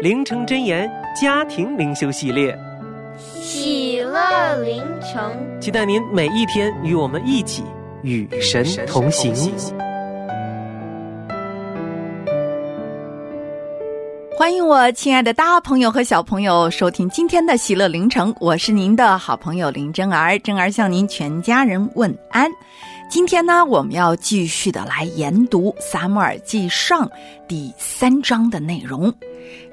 灵城真言家庭灵修系列，喜乐灵城，期待您每一天与我们一起与神同行。欢迎我亲爱的大朋友和小朋友收听今天的喜乐灵城，我是您的好朋友林真儿，真儿向您全家人问安。今天呢，我们要继续的来研读《撒母耳记上》第三章的内容。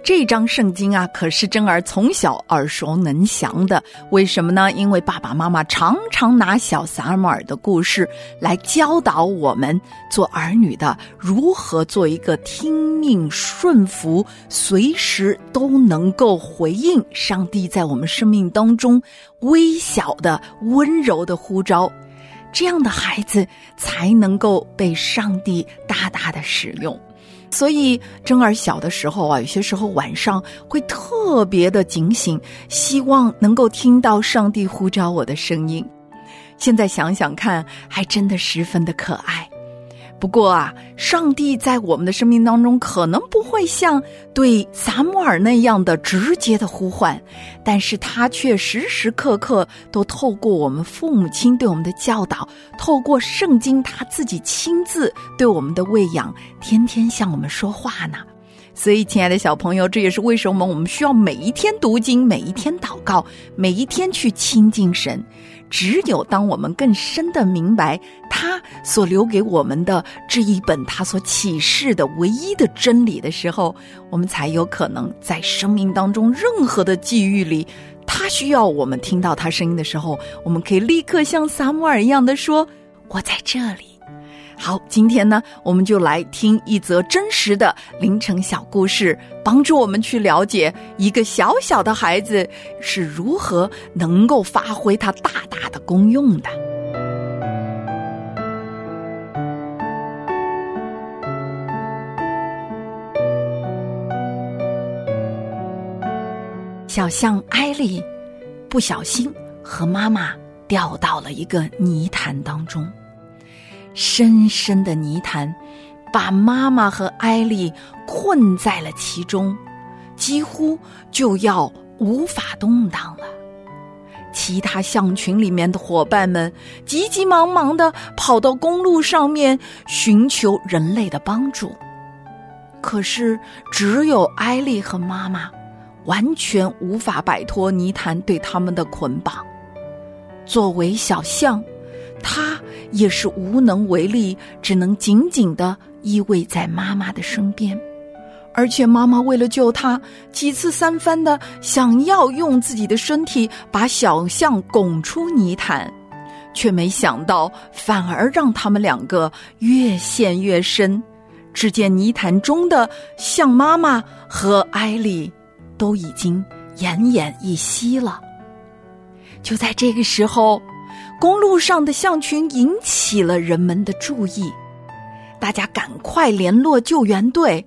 这张圣经啊，可是真儿从小耳熟能详的。为什么呢？因为爸爸妈妈常常拿小撒母耳的故事来教导我们做儿女的如何做一个听命顺服、随时都能够回应上帝在我们生命当中微小的、温柔的呼召。这样的孩子才能够被上帝大大的使用。所以，珍儿小的时候啊，有些时候晚上会特别的警醒，希望能够听到上帝呼召我的声音。现在想想看，还真的十分的可爱。不过啊，上帝在我们的生命当中可能不会像对撒母耳那样的直接的呼唤，但是他却时时刻刻都透过我们父母亲对我们的教导，透过圣经他自己亲自对我们的喂养，天天向我们说话呢。所以，亲爱的小朋友，这也是为什么我们需要每一天读经，每一天祷告，每一天去亲近神。只有当我们更深的明白他所留给我们的这一本他所启示的唯一的真理的时候，我们才有可能在生命当中任何的际遇里，他需要我们听到他声音的时候，我们可以立刻像萨摩尔一样的说：“我在这里。”好，今天呢，我们就来听一则真实的凌晨小故事，帮助我们去了解一个小小的孩子是如何能够发挥他大大的功用的。小象艾丽不小心和妈妈掉到了一个泥潭当中。深深的泥潭，把妈妈和艾丽困在了其中，几乎就要无法动弹了。其他象群里面的伙伴们急急忙忙的跑到公路上面寻求人类的帮助，可是只有艾丽和妈妈完全无法摆脱泥潭对他们的捆绑。作为小象。他也是无能为力，只能紧紧的依偎在妈妈的身边，而且妈妈为了救他，几次三番的想要用自己的身体把小象拱出泥潭，却没想到反而让他们两个越陷越深。只见泥潭中的象妈妈和艾丽都已经奄奄一息了。就在这个时候。公路上的象群引起了人们的注意，大家赶快联络救援队。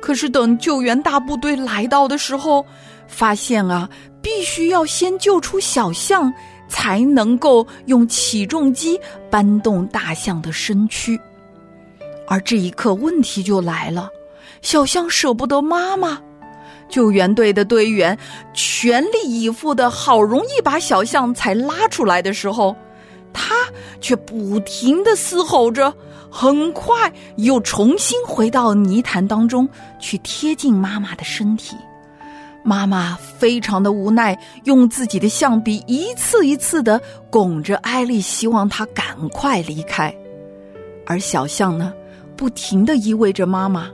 可是等救援大部队来到的时候，发现啊，必须要先救出小象，才能够用起重机搬动大象的身躯。而这一刻，问题就来了：小象舍不得妈妈。救援队的队员全力以赴的，好容易把小象才拉出来的时候，他却不停的嘶吼着：“很快又重新回到泥潭当中去贴近妈妈的身体。妈妈非常的无奈，用自己的象鼻一次一次的拱着艾丽，希望她赶快离开。而小象呢，不停的依偎着妈妈，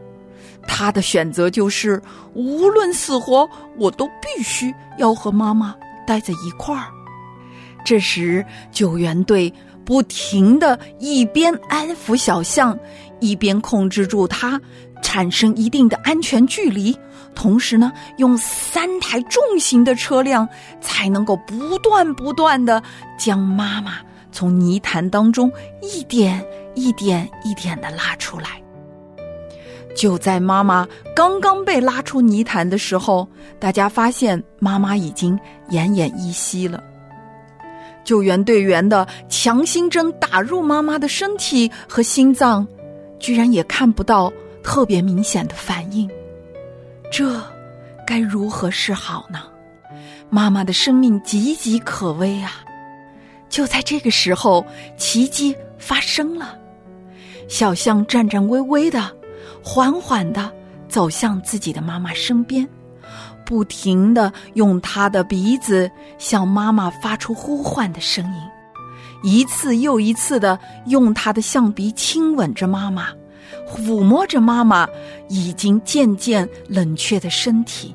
他的选择就是无论死活，我都必须要和妈妈待在一块儿。这时，救援队不停的一边安抚小象，一边控制住它，产生一定的安全距离。同时呢，用三台重型的车辆才能够不断不断的将妈妈从泥潭当中一点一点一点的拉出来。就在妈妈刚刚被拉出泥潭的时候，大家发现妈妈已经奄奄一息了。救援队员的强心针打入妈妈的身体和心脏，居然也看不到特别明显的反应。这该如何是好呢？妈妈的生命岌岌可危啊！就在这个时候，奇迹发生了。小象颤颤巍巍的，缓缓的走向自己的妈妈身边，不停的用他的鼻子向妈妈发出呼唤的声音，一次又一次的用他的象鼻亲吻着妈妈。抚摸着妈妈已经渐渐冷却的身体，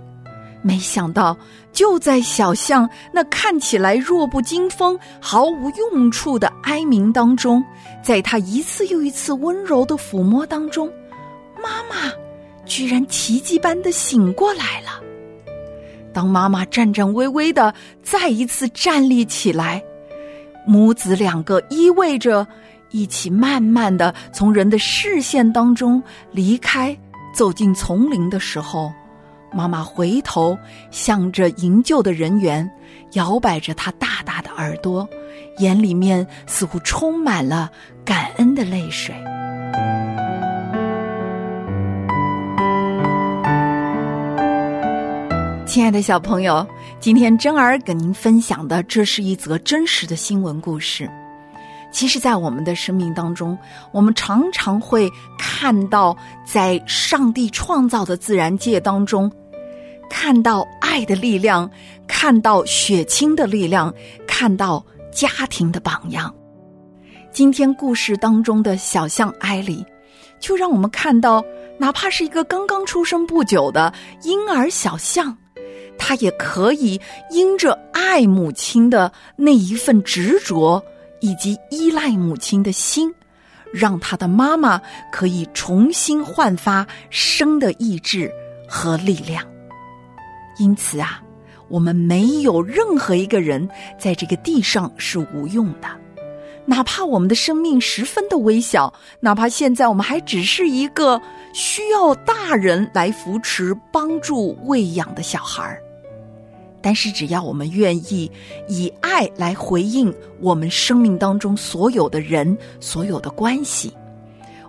没想到就在小象那看起来弱不禁风、毫无用处的哀鸣当中，在他一次又一次温柔的抚摸当中，妈妈居然奇迹般的醒过来了。当妈妈颤颤巍巍的再一次站立起来，母子两个依偎着。一起慢慢的从人的视线当中离开，走进丛林的时候，妈妈回头向着营救的人员，摇摆着她大大的耳朵，眼里面似乎充满了感恩的泪水。亲爱的小朋友，今天真儿跟您分享的，这是一则真实的新闻故事。其实，在我们的生命当中，我们常常会看到，在上帝创造的自然界当中，看到爱的力量，看到血亲的力量，看到家庭的榜样。今天故事当中的小象艾里，就让我们看到，哪怕是一个刚刚出生不久的婴儿小象，他也可以因着爱母亲的那一份执着。以及依赖母亲的心，让他的妈妈可以重新焕发生的意志和力量。因此啊，我们没有任何一个人在这个地上是无用的，哪怕我们的生命十分的微小，哪怕现在我们还只是一个需要大人来扶持、帮助、喂养的小孩儿。但是，只要我们愿意以爱来回应我们生命当中所有的人、所有的关系，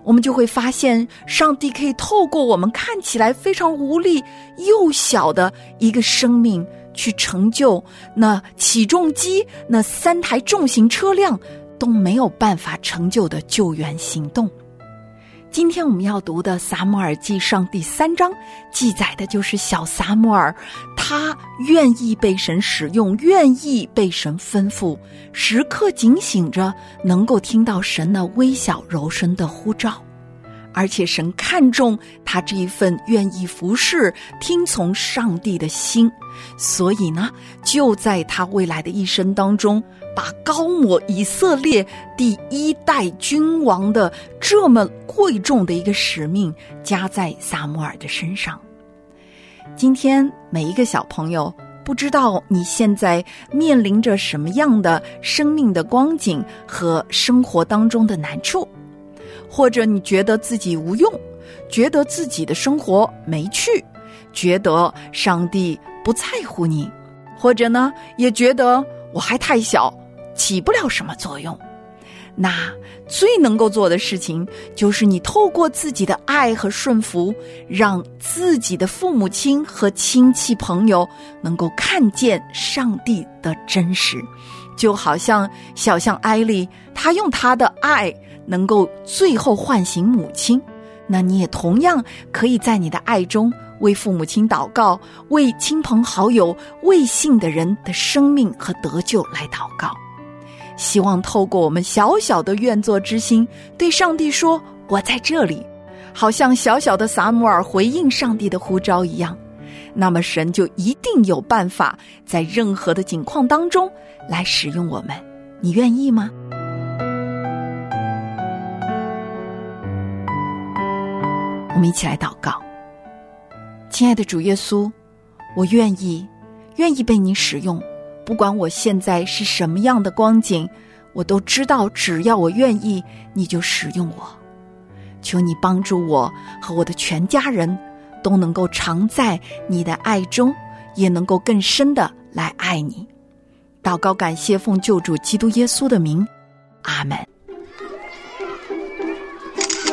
我们就会发现，上帝可以透过我们看起来非常无力、幼小的一个生命，去成就那起重机、那三台重型车辆都没有办法成就的救援行动。今天我们要读的《撒母耳记上》第三章，记载的就是小撒母耳，他愿意被神使用，愿意被神吩咐，时刻警醒着，能够听到神那微小柔声的呼召。而且神看重他这一份愿意服侍、听从上帝的心，所以呢，就在他未来的一生当中，把高抹以色列第一代君王的这么贵重的一个使命加在撒母耳的身上。今天每一个小朋友，不知道你现在面临着什么样的生命的光景和生活当中的难处。或者你觉得自己无用，觉得自己的生活没趣，觉得上帝不在乎你，或者呢，也觉得我还太小，起不了什么作用。那最能够做的事情，就是你透过自己的爱和顺服，让自己的父母亲和亲戚朋友能够看见上帝的真实，就好像小象艾丽，她用她的爱。能够最后唤醒母亲，那你也同样可以在你的爱中为父母亲祷告，为亲朋好友、未信的人的生命和得救来祷告。希望透过我们小小的愿作之心，对上帝说：“我在这里。”好像小小的撒母尔回应上帝的呼召一样，那么神就一定有办法在任何的境况当中来使用我们。你愿意吗？我们一起来祷告，亲爱的主耶稣，我愿意，愿意被你使用。不管我现在是什么样的光景，我都知道，只要我愿意，你就使用我。求你帮助我和我的全家人，都能够常在你的爱中，也能够更深的来爱你。祷告，感谢奉救主基督耶稣的名，阿门。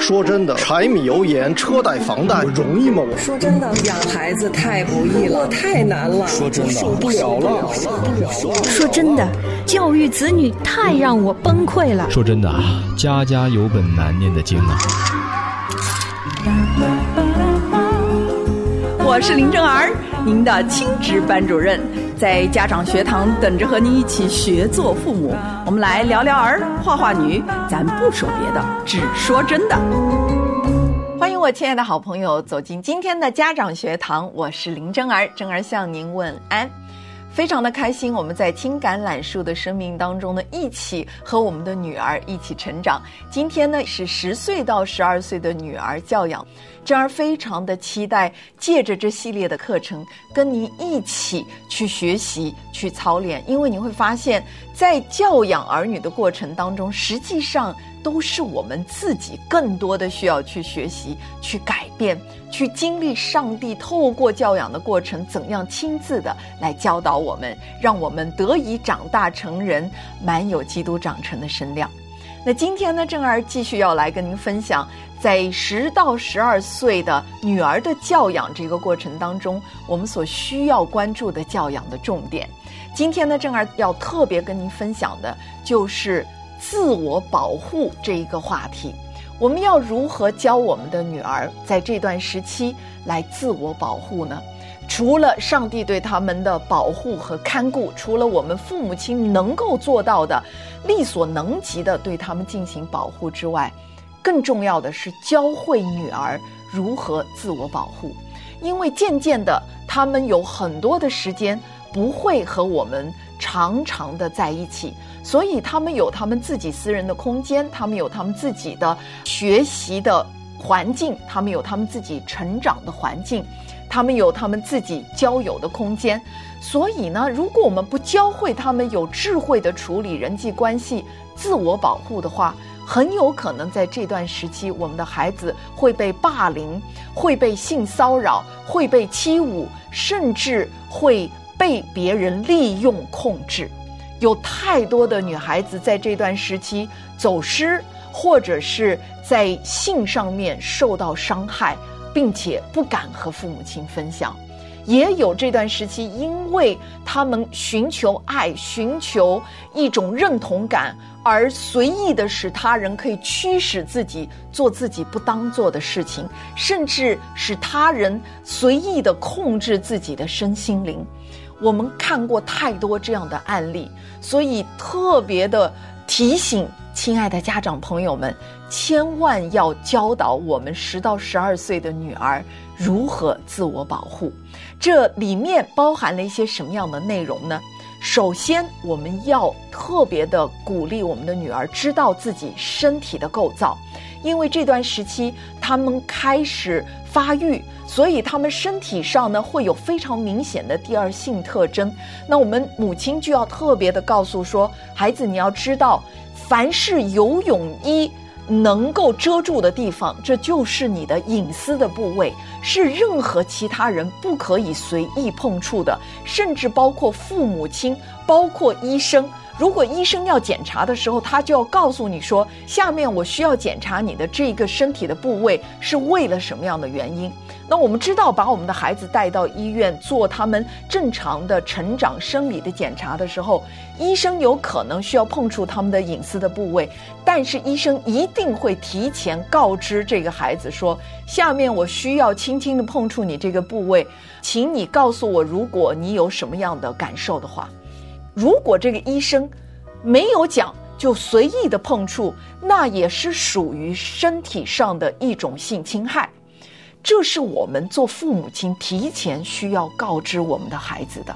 说真的，柴米油盐、车贷、房贷容易吗？我说真的，养孩子太不易了，太难了。说真的，受不了了。说真的，教育子女太让我崩溃了。说真的啊，家家有本难念的经啊。我是林正儿，您的亲职班主任，在家长学堂等着和您一起学做父母。我们来聊聊儿，画画女，咱不说别的，只说真的。欢迎我亲爱的好朋友走进今天的家长学堂，我是林真儿，真儿向您问安。非常的开心，我们在听橄榄树的生命当中呢，一起和我们的女儿一起成长。今天呢是十岁到十二岁的女儿教养，真儿非常的期待，借着这系列的课程，跟您一起去学习、去操练。因为你会发现，在教养儿女的过程当中，实际上都是我们自己更多的需要去学习、去改变。去经历上帝透过教养的过程，怎样亲自的来教导我们，让我们得以长大成人，满有基督长成的身量。那今天呢，正儿继续要来跟您分享，在十到十二岁的女儿的教养这个过程当中，我们所需要关注的教养的重点。今天呢，正儿要特别跟您分享的就是自我保护这一个话题。我们要如何教我们的女儿在这段时期来自我保护呢？除了上帝对他们的保护和看顾，除了我们父母亲能够做到的、力所能及的对他们进行保护之外，更重要的是教会女儿如何自我保护。因为渐渐的，他们有很多的时间不会和我们常常的在一起。所以他们有他们自己私人的空间，他们有他们自己的学习的环境，他们有他们自己成长的环境，他们有他们自己交友的空间。所以呢，如果我们不教会他们有智慧的处理人际关系、自我保护的话，很有可能在这段时期，我们的孩子会被霸凌，会被性骚扰，会被欺侮，甚至会被别人利用控制。有太多的女孩子在这段时期走失，或者是在性上面受到伤害，并且不敢和父母亲分享；也有这段时期，因为他们寻求爱、寻求一种认同感，而随意的使他人可以驱使自己做自己不当做的事情，甚至使他人随意的控制自己的身心灵。我们看过太多这样的案例，所以特别的提醒亲爱的家长朋友们，千万要教导我们十到十二岁的女儿如何自我保护。这里面包含了一些什么样的内容呢？首先，我们要特别的鼓励我们的女儿知道自己身体的构造，因为这段时期他们开始发育。所以他们身体上呢会有非常明显的第二性特征，那我们母亲就要特别的告诉说，孩子你要知道，凡是游泳衣能够遮住的地方，这就是你的隐私的部位，是任何其他人不可以随意碰触的，甚至包括父母亲包括医生。如果医生要检查的时候，他就要告诉你说，下面我需要检查你的这个身体的部位是为了什么样的原因。那我们知道，把我们的孩子带到医院做他们正常的成长生理的检查的时候，医生有可能需要碰触他们的隐私的部位，但是医生一定会提前告知这个孩子说，下面我需要轻轻的碰触你这个部位，请你告诉我，如果你有什么样的感受的话。如果这个医生没有讲，就随意的碰触，那也是属于身体上的一种性侵害。这是我们做父母亲提前需要告知我们的孩子的。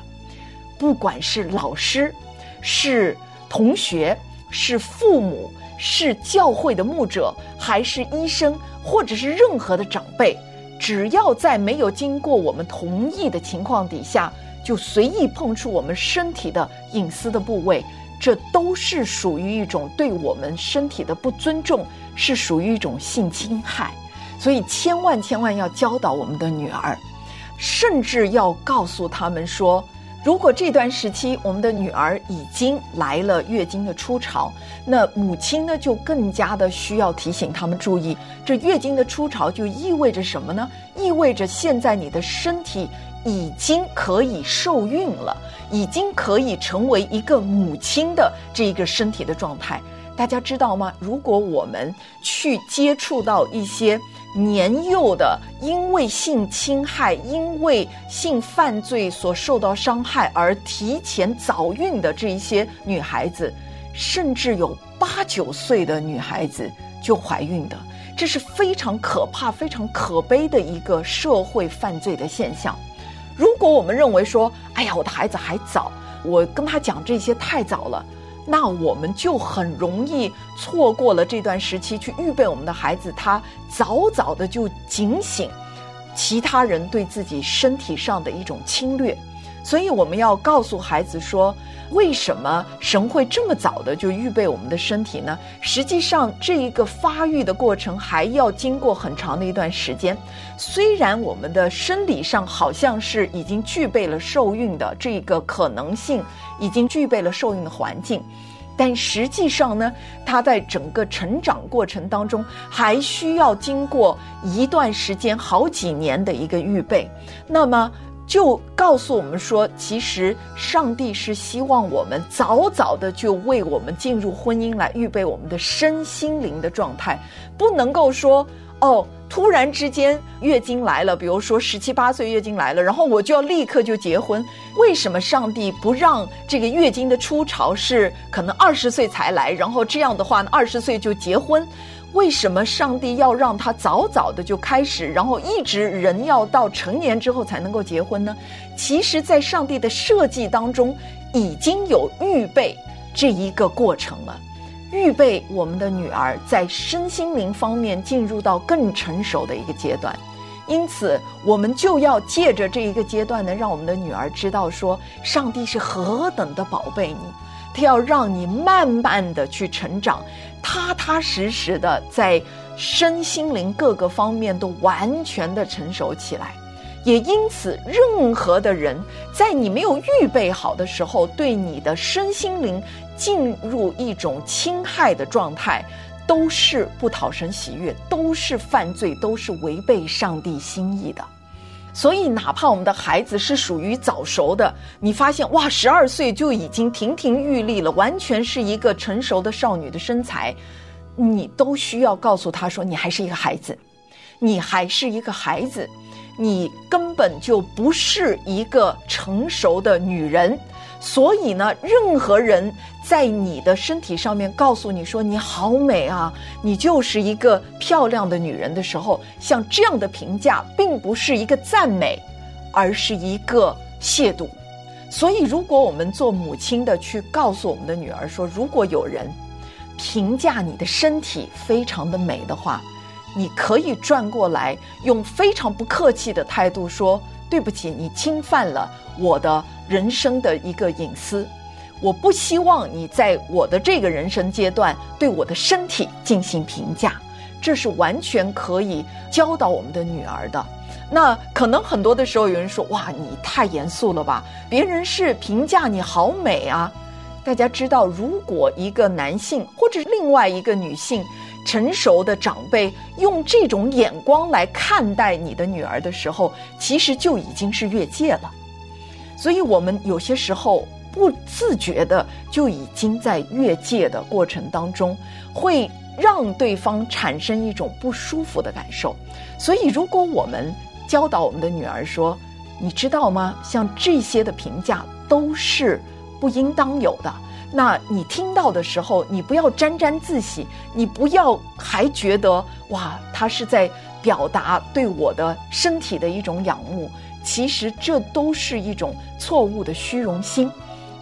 不管是老师、是同学、是父母、是教会的牧者，还是医生，或者是任何的长辈，只要在没有经过我们同意的情况底下。就随意碰触我们身体的隐私的部位，这都是属于一种对我们身体的不尊重，是属于一种性侵害。所以千万千万要教导我们的女儿，甚至要告诉他们说，如果这段时期我们的女儿已经来了月经的初潮，那母亲呢就更加的需要提醒他们注意，这月经的初潮就意味着什么呢？意味着现在你的身体。已经可以受孕了，已经可以成为一个母亲的这一个身体的状态，大家知道吗？如果我们去接触到一些年幼的，因为性侵害、因为性犯罪所受到伤害而提前早孕的这一些女孩子，甚至有八九岁的女孩子就怀孕的，这是非常可怕、非常可悲的一个社会犯罪的现象。如果我们认为说，哎呀，我的孩子还早，我跟他讲这些太早了，那我们就很容易错过了这段时期，去预备我们的孩子，他早早的就警醒其他人对自己身体上的一种侵略。所以我们要告诉孩子说，为什么神会这么早的就预备我们的身体呢？实际上，这一个发育的过程还要经过很长的一段时间。虽然我们的生理上好像是已经具备了受孕的这个可能性，已经具备了受孕的环境，但实际上呢，它在整个成长过程当中还需要经过一段时间、好几年的一个预备。那么。就告诉我们说，其实上帝是希望我们早早的就为我们进入婚姻来预备我们的身心灵的状态，不能够说哦，突然之间月经来了，比如说十七八岁月经来了，然后我就要立刻就结婚。为什么上帝不让这个月经的初潮是可能二十岁才来，然后这样的话呢，二十岁就结婚？为什么上帝要让他早早的就开始，然后一直人要到成年之后才能够结婚呢？其实，在上帝的设计当中，已经有预备这一个过程了，预备我们的女儿在身心灵方面进入到更成熟的一个阶段。因此，我们就要借着这一个阶段呢，让我们的女儿知道说，上帝是何等的宝贝你。他要让你慢慢的去成长，踏踏实实的在身心灵各个方面都完全的成熟起来。也因此，任何的人在你没有预备好的时候，对你的身心灵进入一种侵害的状态，都是不讨神喜悦，都是犯罪，都是违背上帝心意的。所以，哪怕我们的孩子是属于早熟的，你发现哇，十二岁就已经亭亭玉立了，完全是一个成熟的少女的身材，你都需要告诉他说，你还是一个孩子，你还是一个孩子，你根本就不是一个成熟的女人。所以呢，任何人在你的身体上面告诉你说你好美啊，你就是一个漂亮的女人的时候，像这样的评价并不是一个赞美，而是一个亵渎。所以，如果我们做母亲的去告诉我们的女儿说，如果有人评价你的身体非常的美的话，你可以转过来用非常不客气的态度说。对不起，你侵犯了我的人生的一个隐私，我不希望你在我的这个人生阶段对我的身体进行评价。这是完全可以教导我们的女儿的。那可能很多的时候有人说：“哇，你太严肃了吧？别人是评价你好美啊。”大家知道，如果一个男性或者另外一个女性成熟的长辈用这种眼光来看待你的女儿的时候，其实就已经是越界了。所以，我们有些时候不自觉的就已经在越界的过程当中，会让对方产生一种不舒服的感受。所以，如果我们教导我们的女儿说：“你知道吗？像这些的评价都是。”不应当有的。那你听到的时候，你不要沾沾自喜，你不要还觉得哇，他是在表达对我的身体的一种仰慕。其实这都是一种错误的虚荣心。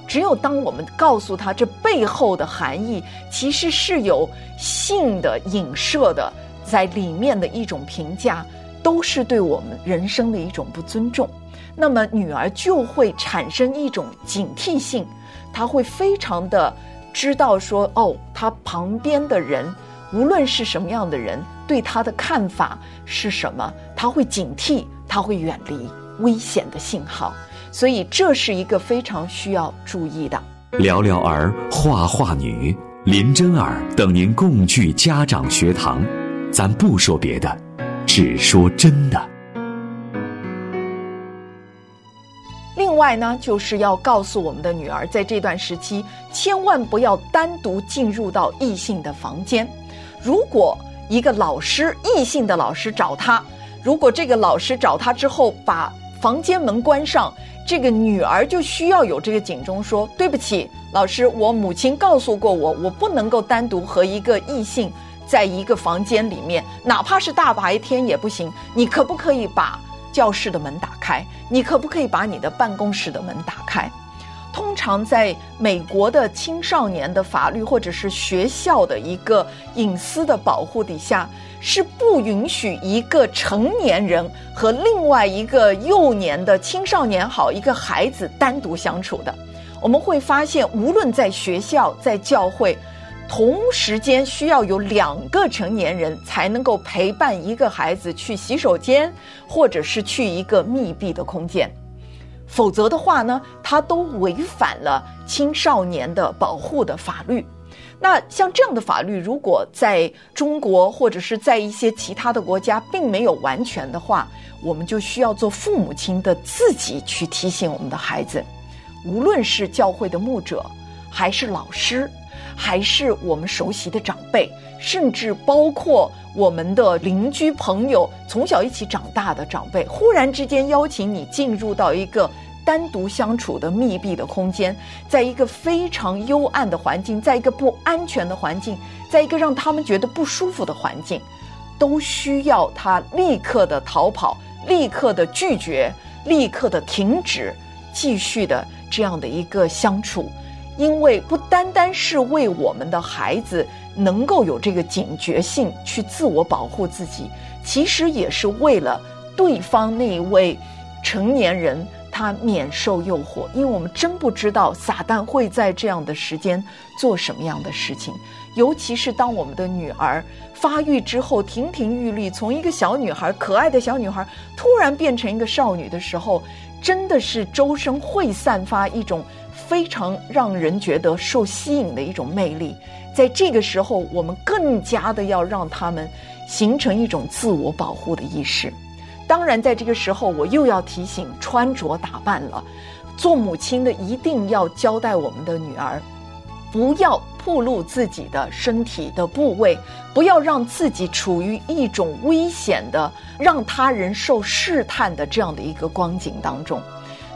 只有当我们告诉他这背后的含义，其实是有性的影射的，在里面的一种评价，都是对我们人生的一种不尊重。那么女儿就会产生一种警惕性，她会非常的知道说，哦，她旁边的人无论是什么样的人，对她的看法是什么，她会警惕，她会远离危险的信号，所以这是一个非常需要注意的。聊聊儿画画女林真儿等您共聚家长学堂，咱不说别的，只说真的。另外呢，就是要告诉我们的女儿，在这段时期，千万不要单独进入到异性的房间。如果一个老师，异性的老师找她，如果这个老师找她之后把房间门关上，这个女儿就需要有这个警钟，说对不起，老师，我母亲告诉过我，我不能够单独和一个异性在一个房间里面，哪怕是大白天也不行。你可不可以把？教室的门打开，你可不可以把你的办公室的门打开？通常在美国的青少年的法律或者是学校的一个隐私的保护底下，是不允许一个成年人和另外一个幼年的青少年好一个孩子单独相处的。我们会发现，无论在学校，在教会。同时间需要有两个成年人才能够陪伴一个孩子去洗手间，或者是去一个密闭的空间，否则的话呢，他都违反了青少年的保护的法律。那像这样的法律，如果在中国或者是在一些其他的国家并没有完全的话，我们就需要做父母亲的自己去提醒我们的孩子，无论是教会的牧者，还是老师。还是我们熟悉的长辈，甚至包括我们的邻居朋友，从小一起长大的长辈，忽然之间邀请你进入到一个单独相处的密闭的空间，在一个非常幽暗的环境，在一个不安全的环境，在一个让他们觉得不舒服的环境，都需要他立刻的逃跑，立刻的拒绝，立刻的停止，继续的这样的一个相处。因为不单单是为我们的孩子能够有这个警觉性去自我保护自己，其实也是为了对方那一位成年人他免受诱惑。因为我们真不知道撒旦会在这样的时间做什么样的事情，尤其是当我们的女儿发育之后亭亭玉立，从一个小女孩可爱的小女孩突然变成一个少女的时候，真的是周身会散发一种。非常让人觉得受吸引的一种魅力，在这个时候，我们更加的要让他们形成一种自我保护的意识。当然，在这个时候，我又要提醒穿着打扮了，做母亲的一定要交代我们的女儿，不要暴露自己的身体的部位，不要让自己处于一种危险的、让他人受试探的这样的一个光景当中。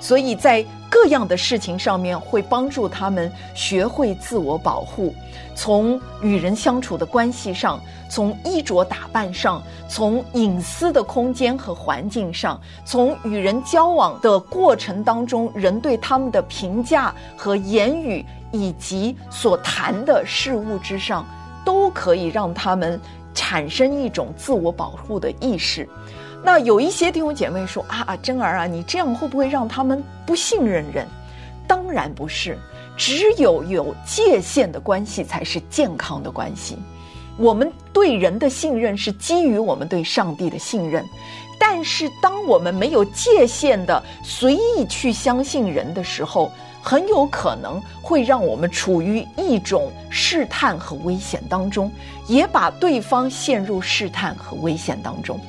所以在各样的事情上面，会帮助他们学会自我保护。从与人相处的关系上，从衣着打扮上，从隐私的空间和环境上，从与人交往的过程当中，人对他们的评价和言语，以及所谈的事物之上，都可以让他们产生一种自我保护的意识。那有一些弟兄姐妹说啊啊，真儿啊，你这样会不会让他们不信任人？当然不是，只有有界限的关系才是健康的关系。我们对人的信任是基于我们对上帝的信任，但是当我们没有界限的随意去相信人的时候，很有可能会让我们处于一种试探和危险当中，也把对方陷入试探和危险当中。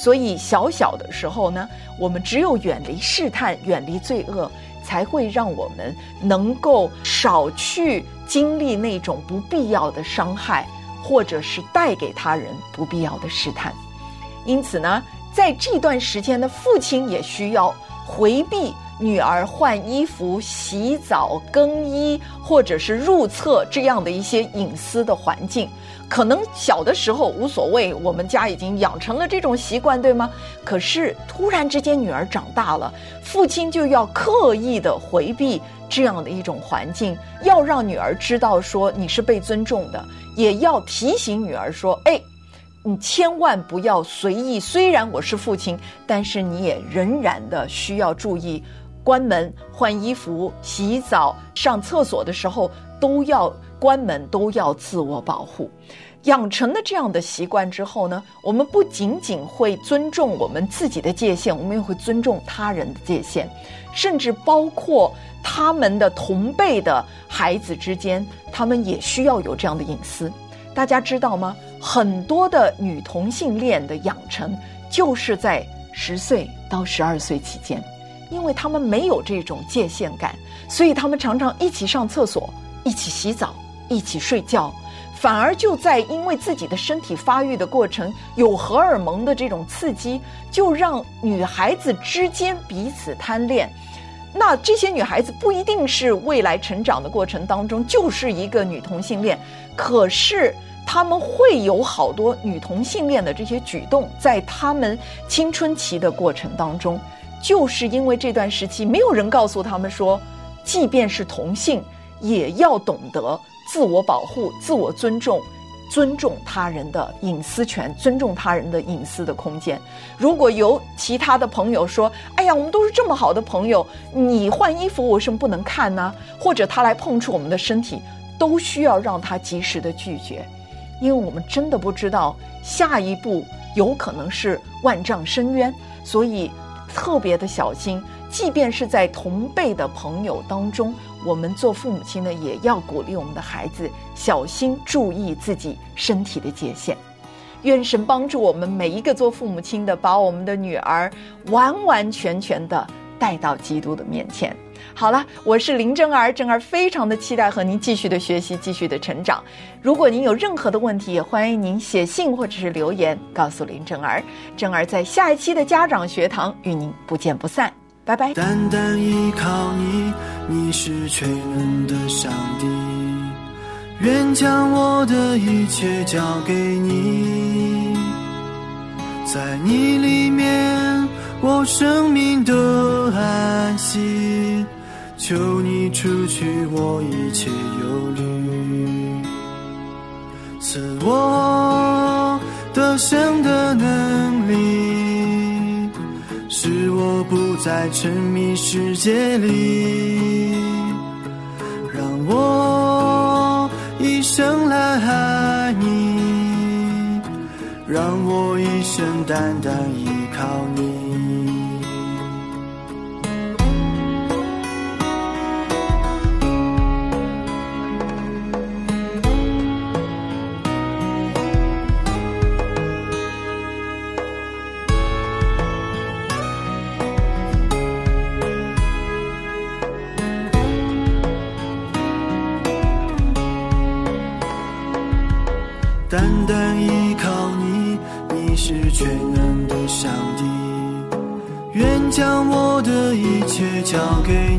所以，小小的时候呢，我们只有远离试探，远离罪恶，才会让我们能够少去经历那种不必要的伤害。或者是带给他人不必要的试探，因此呢，在这段时间的父亲也需要回避女儿换衣服、洗澡、更衣，或者是入厕这样的一些隐私的环境。可能小的时候无所谓，我们家已经养成了这种习惯，对吗？可是突然之间女儿长大了，父亲就要刻意的回避这样的一种环境，要让女儿知道说你是被尊重的。也要提醒女儿说：“哎，你千万不要随意。虽然我是父亲，但是你也仍然的需要注意，关门、换衣服、洗澡、上厕所的时候都要关门，都要自我保护。养成了这样的习惯之后呢，我们不仅仅会尊重我们自己的界限，我们也会尊重他人的界限，甚至包括。”他们的同辈的孩子之间，他们也需要有这样的隐私。大家知道吗？很多的女同性恋的养成，就是在十岁到十二岁期间，因为他们没有这种界限感，所以他们常常一起上厕所、一起洗澡、一起睡觉，反而就在因为自己的身体发育的过程有荷尔蒙的这种刺激，就让女孩子之间彼此贪恋。那这些女孩子不一定是未来成长的过程当中就是一个女同性恋，可是她们会有好多女同性恋的这些举动，在她们青春期的过程当中，就是因为这段时期没有人告诉他们说，即便是同性，也要懂得自我保护、自我尊重。尊重他人的隐私权，尊重他人的隐私的空间。如果有其他的朋友说：“哎呀，我们都是这么好的朋友，你换衣服为什么不能看呢？”或者他来碰触我们的身体，都需要让他及时的拒绝，因为我们真的不知道下一步有可能是万丈深渊，所以特别的小心。即便是在同辈的朋友当中。我们做父母亲的也要鼓励我们的孩子小心注意自己身体的界限。愿神帮助我们每一个做父母亲的，把我们的女儿完完全全的带到基督的面前。好了，我是林真儿，真儿非常的期待和您继续的学习，继续的成长。如果您有任何的问题，也欢迎您写信或者是留言告诉林真儿。真儿在下一期的家长学堂与您不见不散。拜拜。单单依靠你，你是全能的上帝，愿将我的一切交给你，在你里面我生命的安息，求你除去我一切忧虑，赐我得胜的能力，使我不。再沉迷世界里，让我一生来爱你，让我一生单单依靠你。交给